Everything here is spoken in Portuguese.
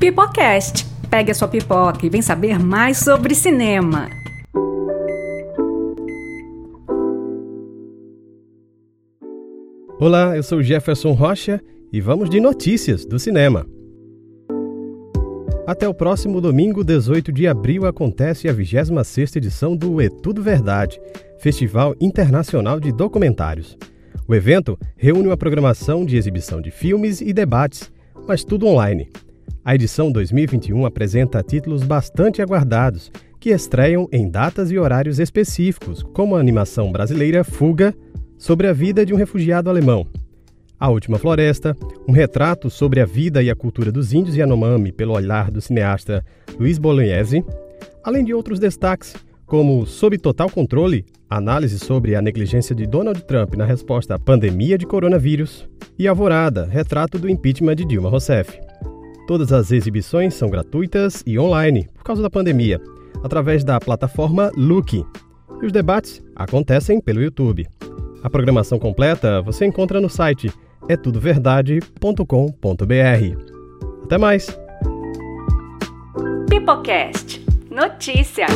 Pipocast. Pegue a sua pipoca e vem saber mais sobre cinema. Olá, eu sou Jefferson Rocha e vamos de notícias do cinema. Até o próximo domingo, 18 de abril, acontece a 26ª edição do É Tudo Verdade, Festival Internacional de Documentários. O evento reúne uma programação de exibição de filmes e debates, mas tudo online. A edição 2021 apresenta títulos bastante aguardados, que estreiam em datas e horários específicos, como a animação brasileira Fuga, sobre a vida de um refugiado alemão. A Última Floresta, um retrato sobre a vida e a cultura dos índios Yanomami pelo olhar do cineasta Luiz Bolognese, além de outros destaques, como Sob Total Controle, análise sobre a negligência de Donald Trump na resposta à pandemia de coronavírus, e Alvorada, retrato do impeachment de Dilma Rousseff. Todas as exibições são gratuitas e online, por causa da pandemia, através da plataforma Look. E os debates acontecem pelo YouTube. A programação completa você encontra no site etudoverdade.com.br. Pipocast. Notícia.